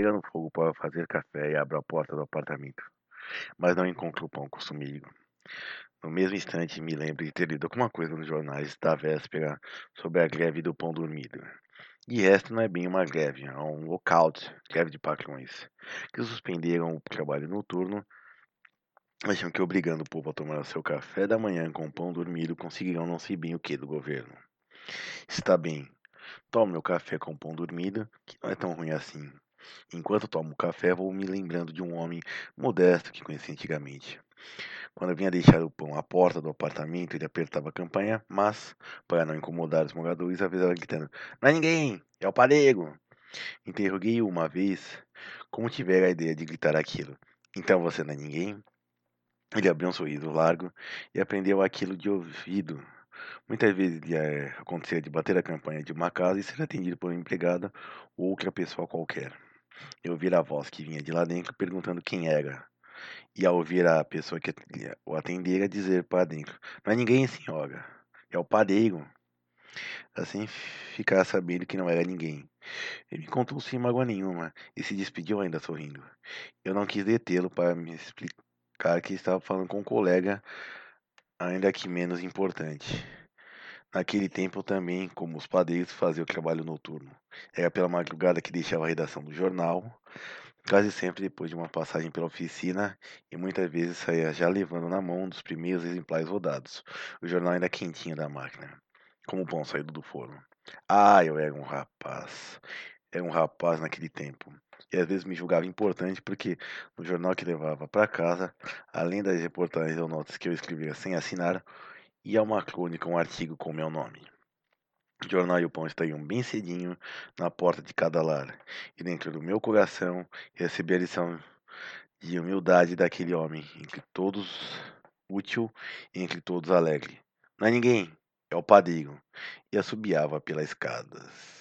pegando fogo para fazer café e abre a porta do apartamento, mas não encontro o pão costumeiro. No mesmo instante, me lembro de ter lido alguma coisa nos jornais da véspera sobre a greve do pão dormido. De resto, não é bem uma greve, é um lockout, greve de patrões, que suspenderam o trabalho noturno acham que obrigando o povo a tomar seu café da manhã com pão dormido conseguirão não sei bem o que do governo. Está bem, tomo meu café com pão dormido, que não é tão ruim assim. Enquanto tomo café, vou me lembrando de um homem modesto que conheci antigamente. Quando vinha deixar o pão à porta do apartamento, ele apertava a campanha, mas, para não incomodar os moradores, avisava gritando: Não é ninguém, é o parego. Interroguei-o uma vez como tivera a ideia de gritar aquilo. Então você não é ninguém? Ele abriu um sorriso largo e aprendeu aquilo de ouvido. Muitas vezes é, acontecia de bater a campanha de uma casa e ser atendido por uma empregada ou outra pessoa qualquer. Eu ouvir a voz que vinha de lá dentro perguntando quem era. E ao ouvir a pessoa que o atendera dizer para dentro: Não é ninguém, senhora. É o padeiro. Assim ficar sabendo que não era ninguém. Ele me contou sem mágoa nenhuma e se despediu ainda sorrindo. Eu não quis detê-lo para me explicar que estava falando com um colega, ainda que menos importante. Naquele tempo também, como os padeiros, fazia o trabalho noturno. Era pela madrugada que deixava a redação do jornal, quase sempre depois de uma passagem pela oficina, e muitas vezes saía já levando na mão um dos primeiros exemplares rodados, o jornal ainda quentinho da máquina, como o pão saído do forno. Ah, eu era um rapaz. Era um rapaz naquele tempo e às vezes me julgava importante porque no jornal que levava para casa, além das reportagens ou notas que eu escrevia sem assinar, ia uma crônica, um artigo com meu nome. O jornal e o pão estariam bem cedinho na porta de cada lar, e dentro do meu coração recebi a lição de humildade daquele homem, entre todos útil e entre todos alegre. Não é ninguém, é o padeiro, e assobiava pelas escadas.